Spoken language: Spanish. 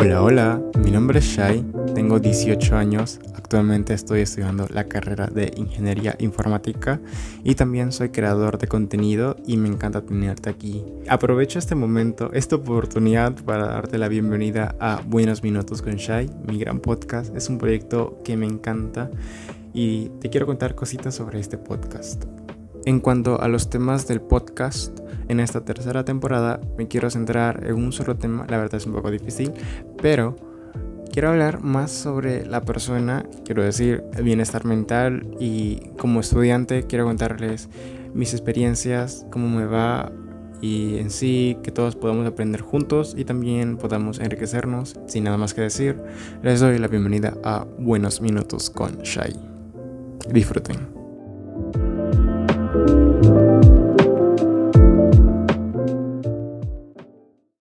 Hola, hola, mi nombre es Shai, tengo 18 años, actualmente estoy estudiando la carrera de Ingeniería Informática y también soy creador de contenido y me encanta tenerte aquí. Aprovecho este momento, esta oportunidad para darte la bienvenida a Buenos Minutos con Shai, mi gran podcast, es un proyecto que me encanta y te quiero contar cositas sobre este podcast. En cuanto a los temas del podcast, en esta tercera temporada me quiero centrar en un solo tema, la verdad es un poco difícil, pero quiero hablar más sobre la persona, quiero decir, el bienestar mental y como estudiante quiero contarles mis experiencias, cómo me va y en sí que todos podamos aprender juntos y también podamos enriquecernos. Sin nada más que decir, les doy la bienvenida a Buenos Minutos con Shai. Disfruten.